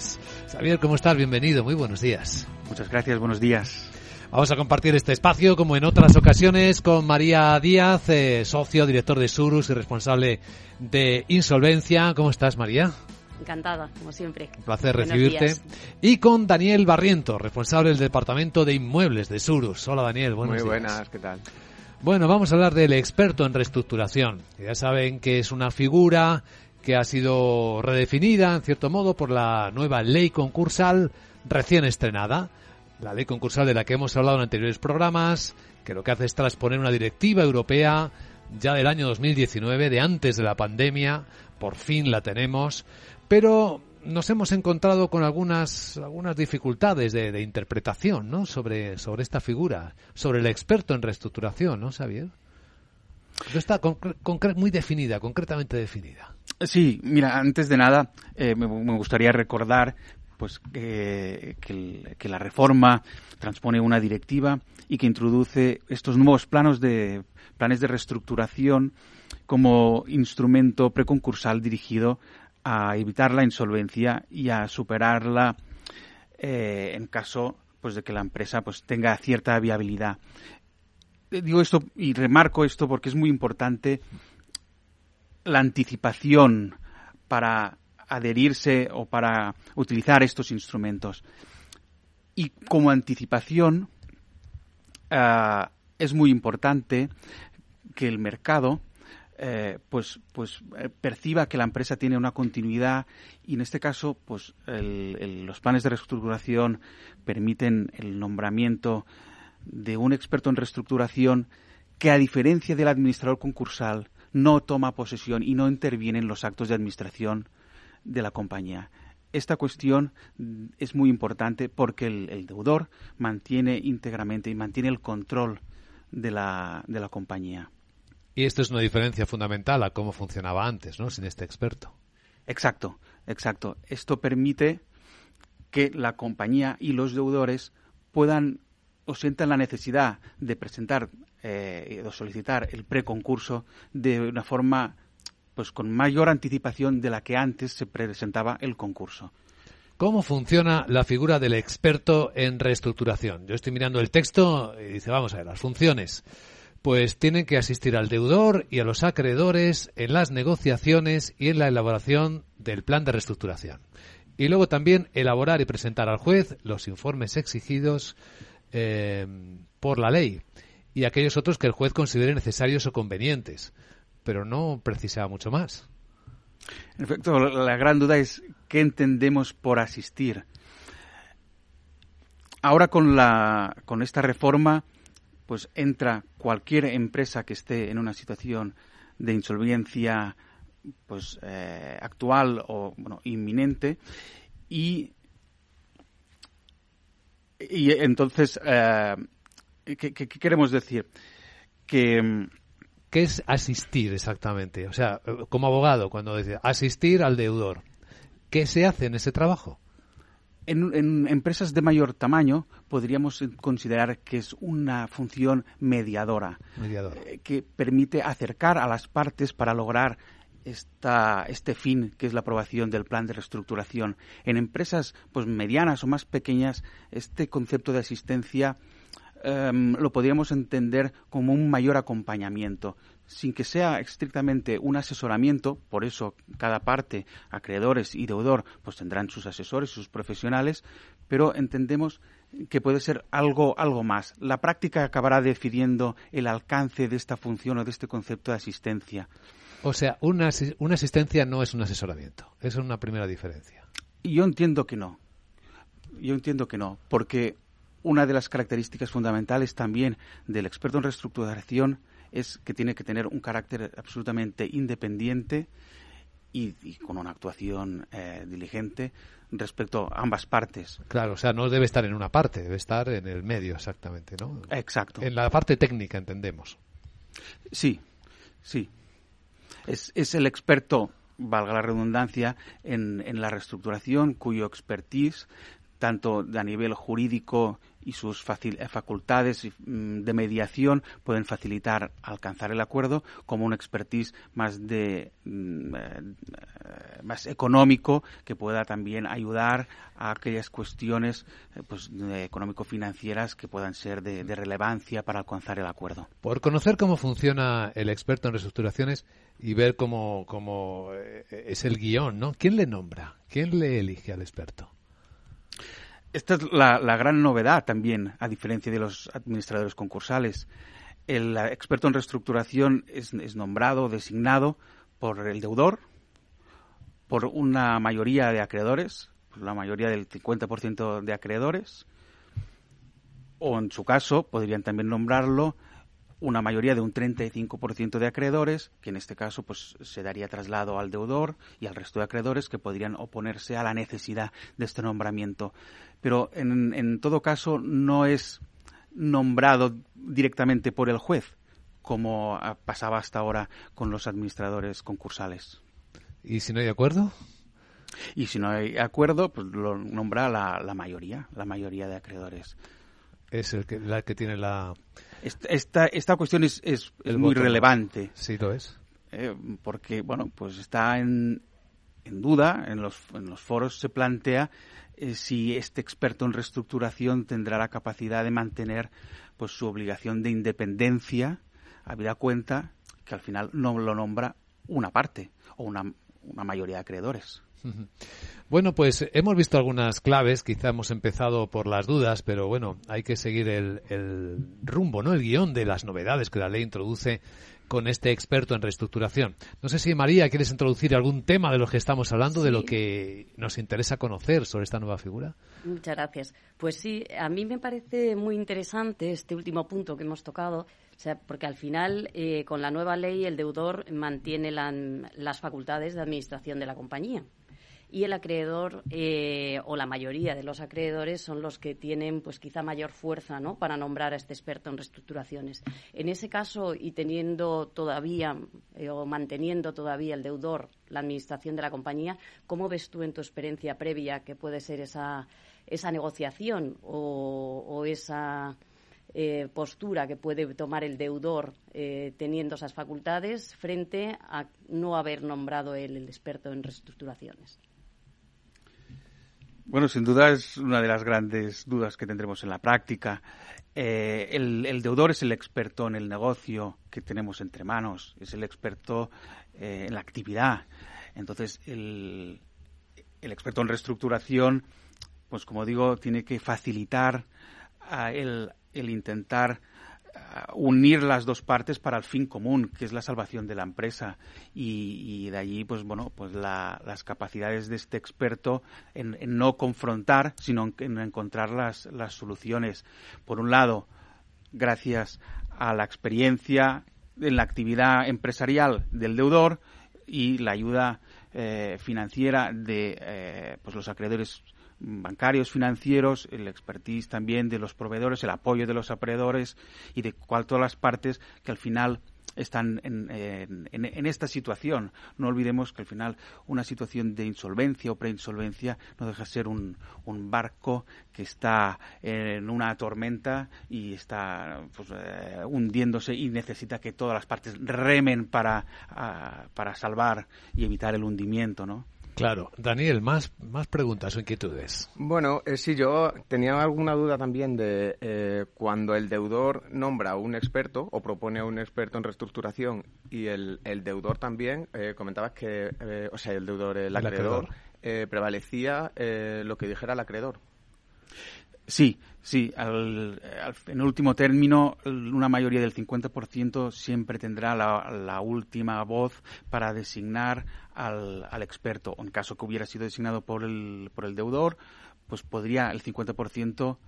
Inversiones. Xavier, ¿cómo estás? Bienvenido, muy buenos días. Muchas gracias, buenos días. Vamos a compartir este espacio, como en otras ocasiones, con María Díaz, eh, socio, director de Surus y responsable de Insolvencia. ¿Cómo estás, María? Encantada, como siempre. Un placer recibirte. Y con Daniel Barriento, responsable del Departamento de Inmuebles de Surus. Hola, Daniel, buenos Muy días. buenas, ¿qué tal? Bueno, vamos a hablar del experto en reestructuración. Ya saben que es una figura que ha sido redefinida, en cierto modo, por la nueva ley concursal recién estrenada. La ley concursal de la que hemos hablado en anteriores programas, que lo que hace es transponer una directiva europea ya del año 2019, de antes de la pandemia, por fin la tenemos, pero nos hemos encontrado con algunas, algunas dificultades de, interpretación ¿no? sobre, sobre esta figura, sobre el experto en reestructuración, ¿no, Xavier? No está muy definida, concretamente definida. Sí, mira, antes de nada, eh, me, gustaría recordar pues que la reforma transpone una directiva y que introduce estos nuevos planos de planes de reestructuración como instrumento preconcursal dirigido a evitar la insolvencia y a superarla eh, en caso pues de que la empresa pues tenga cierta viabilidad. Eh, Digo esto y remarco esto porque es muy importante la anticipación para adherirse o para utilizar estos instrumentos. Y como anticipación ah, es muy importante que el mercado eh, pues pues eh, perciba que la empresa tiene una continuidad y en este caso pues los planes de reestructuración permiten el nombramiento de un experto en reestructuración que a diferencia del administrador concursal no toma posesión y no interviene en los actos de administración de la compañía. Esta cuestión es muy importante porque el, el deudor mantiene íntegramente y mantiene el control de la, de la compañía. Y esto es una diferencia fundamental a cómo funcionaba antes, ¿no? Sin este experto. Exacto, exacto. Esto permite que la compañía y los deudores puedan o sientan la necesidad de presentar eh, o solicitar el preconcurso de una forma pues con mayor anticipación de la que antes se presentaba el concurso. ¿Cómo funciona la figura del experto en reestructuración? Yo estoy mirando el texto y dice, vamos a ver, las funciones. Pues tienen que asistir al deudor y a los acreedores en las negociaciones y en la elaboración del plan de reestructuración. Y luego también elaborar y presentar al juez los informes exigidos eh, por la ley y aquellos otros que el juez considere necesarios o convenientes. Pero no precisa mucho más. En efecto, la gran duda es qué entendemos por asistir. Ahora con la con esta reforma, pues entra cualquier empresa que esté en una situación de insolvencia pues eh, actual o bueno, inminente y y entonces eh, ¿qué, qué- qué queremos decir? Que mm, ¿Qué es asistir exactamente? O sea, como abogado, cuando dice asistir al deudor, ¿qué se hace en ese trabajo? En, en empresas de mayor tamaño podríamos considerar que es una función mediadora, Mediador. eh, que permite acercar a las partes para lograr esta, este fin, que es la aprobación del plan de reestructuración. En empresas pues, medianas o más pequeñas, este concepto de asistencia em, lo podríamos entender como un mayor acompañamiento, sin que sea estrictamente un asesoramiento, por eso cada parte, acreedores y deudor, pues tendrán sus asesores, sus profesionales, pero entendemos que puede ser algo, algo más. La práctica acabará definiendo el alcance de esta función o de este concepto de asistencia. O sea, una, una asistencia no es un asesoramiento. Esa es una primera diferencia. Yo entiendo que no. Yo entiendo que no, porque una de las características fundamentales también del experto en reestructuración es que tiene que tener un carácter absolutamente independiente y, y con una actuación eh, diligente respecto a ambas partes. Claro, o sea, no debe estar en una parte, debe estar en el medio exactamente, ¿no? Exacto. En la parte técnica, entendemos. Sí, sí. Es, es el experto, valga la redundancia, en, en la reestructuración, cuyo expertise tanto a nivel jurídico y sus eh, facultades mm, de mediación pueden facilitar alcanzar el acuerdo como un expertise más de mm, eh, más económico que pueda también ayudar a aquellas cuestiones eh, pues, económico-financieras que puedan ser de, relevancia para alcanzar el acuerdo. Por conocer cómo funciona el experto en reestructuraciones y ver cómo, cómo es el guion, ¿no? ¿Quién le nombra? ¿Quién le elige al experto? Esta es la, gran novedad también, a diferencia de los administradores concursales. El experto en reestructuración es, nombrado, designado por el deudor, por una mayoría de acreedores, por la mayoría del 50% de acreedores, o en su caso podrían también nombrarlo una mayoría de un 35% de acreedores, que en este caso pues se daría traslado al deudor y al resto de acreedores que podrían oponerse a la necesidad de este nombramiento. Pero en, en todo caso no es nombrado directamente por el juez, como pasaba hasta ahora con los administradores concursales. ¿Y si no hay acuerdo? Y si no hay acuerdo, pues lo nombra la, la mayoría, la mayoría de acreedores. Es el que, la que tiene la, esta, esta cuestión es, es, muy relevante. Sí, lo es. Eh, porque, bueno, pues está en, en duda, en los, en los foros se plantea eh, si este experto en reestructuración tendrá la capacidad de mantener pues su obligación de independencia, habida cuenta que al final no lo nombra una parte o una, una mayoría de acreedores. Bueno, pues hemos visto algunas claves, quizá hemos empezado por las dudas, pero bueno, hay que seguir el, rumbo, ¿no? El guion de las novedades que la ley introduce con este experto en reestructuración. No sé si María quieres introducir algún tema de lo que estamos hablando, de lo que nos interesa conocer sobre esta nueva figura. Muchas gracias. Pues sí, a mí me parece muy interesante este último punto que hemos tocado, porque al final, eh, con la nueva ley, el deudor mantiene las facultades de administración de la compañía y el acreedor eh, o la mayoría de los acreedores son los que tienen pues quizá mayor fuerza ¿no? para nombrar a este experto en reestructuraciones. En ese caso y teniendo todavía eh, o manteniendo todavía el deudor la administración de la compañía, ¿cómo ves tú en tu experiencia previa que puede ser esa, esa negociación o, esa eh, postura que puede tomar el deudor teniendo esas facultades frente a no haber nombrado él el experto en reestructuraciones? Bueno, sin duda es una de las grandes dudas que tendremos en la práctica. Eh, el, deudor es el experto en el negocio que tenemos entre manos, es el experto eh, en la actividad. Entonces, el, el, experto en reestructuración, pues como digo, tiene que facilitar el, el intentar unir las dos partes para el fin común, que es la salvación de la empresa. Y, de allí, pues bueno, pues las capacidades de este experto en, no confrontar, sino en, encontrar las, las, soluciones. Por un lado, gracias a la experiencia en la actividad empresarial del deudor y la ayuda eh, financiera de eh, pues los acreedores bancarios, financieros, el expertise también de los proveedores, el apoyo de los acreedores y de cual, todas las partes que al final están en, en, esta situación. No olvidemos que al final una situación de insolvencia o preinsolvencia no deja de ser un, un barco que está en una tormenta y está pues, eh, hundiéndose y necesita que todas las partes remen para, para salvar y evitar el hundimiento, ¿no? Claro. Daniel, más, más preguntas o inquietudes. Bueno, eh, sí, yo tenía alguna duda también de eh, cuando el deudor nombra a un experto o propone a un experto en reestructuración y el, deudor también, eh, comentabas que, o sea, el deudor, el, acreedor, prevalecía lo que dijera el acreedor. Sí, sí. Al, en último término, una mayoría del 50% siempre tendrá la, última voz para designar al, al, experto. En caso que hubiera sido designado por el, por el deudor, pues podría el 50%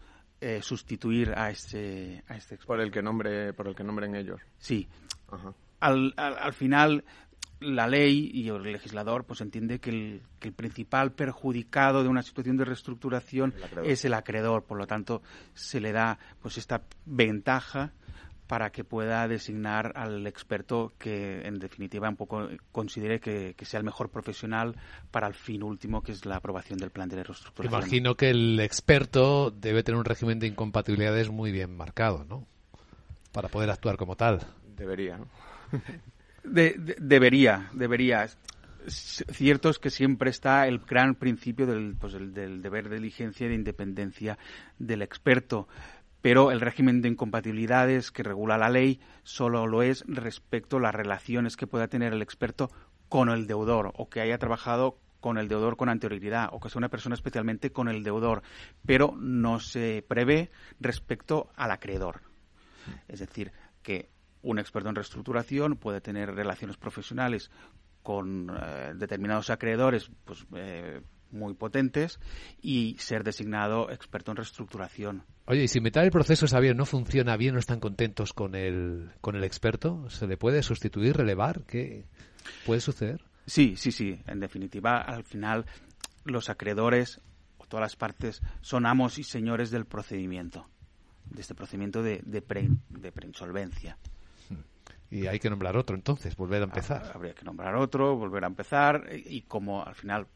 eh, sustituir a este, a este experto. Por el que nombre, por el que nombren ellos. Sí. Al, al, al, final, la ley y el legislador pues entiende que el, que el principal perjudicado de una situación de reestructuración es el acreedor, por lo tanto se le da pues esta ventaja para que pueda designar al experto que, en definitiva, un poco considere que, sea el mejor profesional para el fin último, que es la aprobación del plan de reestructuración. Imagino que el experto debe tener un régimen de incompatibilidades muy bien marcado, ¿no? Para poder actuar como tal. Debería, ¿no? debería, debería. Cierto es que siempre está el gran principio del, pues, del deber de diligencia y de independencia del experto pero el régimen de incompatibilidades que regula la ley solo lo es respecto a las relaciones que pueda tener el experto con el deudor o que haya trabajado con el deudor con anterioridad o que sea una persona especialmente con el deudor, pero no se prevé respecto al acreedor. Es decir, que un experto en reestructuración puede tener relaciones profesionales con eh, determinados acreedores pues, eh, muy potentes y ser designado experto en reestructuración. Oye, y si metal el proceso, Xavier, no funciona bien, no están contentos con el, con el experto, ¿se le puede sustituir, relevar? ¿Qué puede suceder? Sí, sí, sí. En definitiva, al final, los acreedores o todas las partes son amos y señores del procedimiento, de este procedimiento de, de, pre, de preinsolvencia. Y hay que nombrar otro entonces, volver a empezar. Habría que nombrar otro, volver a empezar y como al final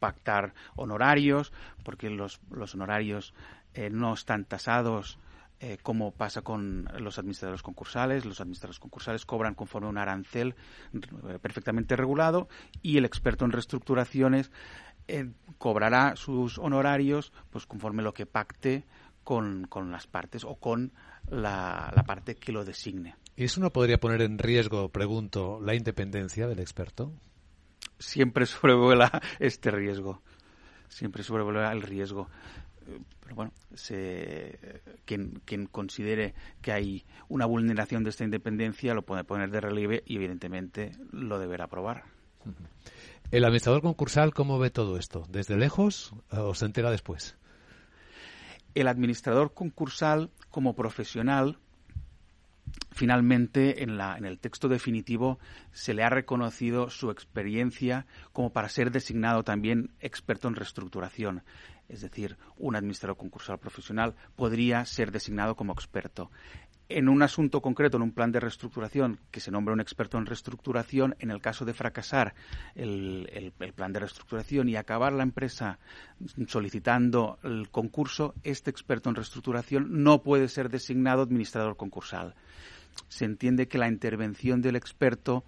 pactar honorarios, porque los, los honorarios eh, no están tasados eh, como pasa con los administradores concursales. Los administradores concursales cobran conforme a un arancel eh, perfectamente regulado y el experto en reestructuraciones cobrará sus honorarios pues conforme lo que pacte con, con las partes o con la, la parte que lo designe. ¿Y eso no podría poner en riesgo, pregunto, la independencia del experto? Siempre sobrevuela este riesgo. Siempre sobrevuela el riesgo. Pero bueno, quien, quien considere que hay una vulneración de esta independencia lo puede poner de relieve y evidentemente lo deberá aprobar. ¿El administrador concursal cómo ve todo esto? ¿Desde lejos o se entera después? El administrador concursal como profesional Finalmente, en, la, en, el texto definitivo se le ha reconocido su experiencia como para ser designado también experto en reestructuración. Es decir, un administrador concursal profesional podría ser designado como experto. En un asunto concreto, en un plan de reestructuración, que se nombre un experto en reestructuración, en el caso de fracasar el, el plan de reestructuración y acabar la empresa solicitando el concurso, este experto en reestructuración no puede ser designado administrador concursal se entiende que la intervención del experto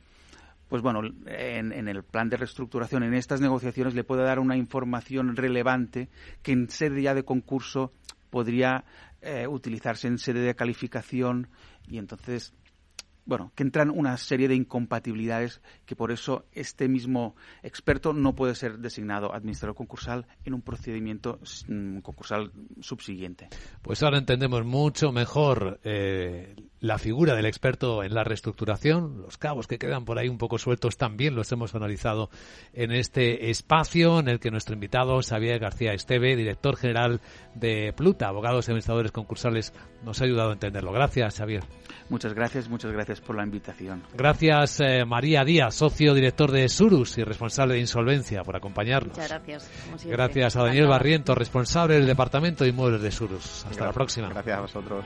pues bueno, en, el plan de reestructuración, en estas negociaciones, le puede dar una información relevante que en sede ya de concurso podría eh, utilizarse en sede de calificación y entonces bueno, que entran una serie de incompatibilidades que por eso este mismo experto no puede ser designado administrador concursal en un procedimiento mm, concursal subsiguiente. Pues ahora entendemos mucho mejor eh, la figura del experto en la reestructuración, los cabos que quedan por ahí un poco sueltos también los hemos analizado en este espacio en el que nuestro invitado Xavier García Esteve, director general de Pluta, abogados y administradores concursales, nos ha ayudado a entenderlo. Gracias, Xavier. Muchas gracias, muchas gracias por la invitación. Gracias, eh, María Díaz, socio director de Surus y responsable de insolvencia, por acompañarnos. Muchas gracias. Gracias a Daniel Barriento, responsable del Departamento de Inmuebles de Surus. Hasta la próxima. Gracias a vosotros.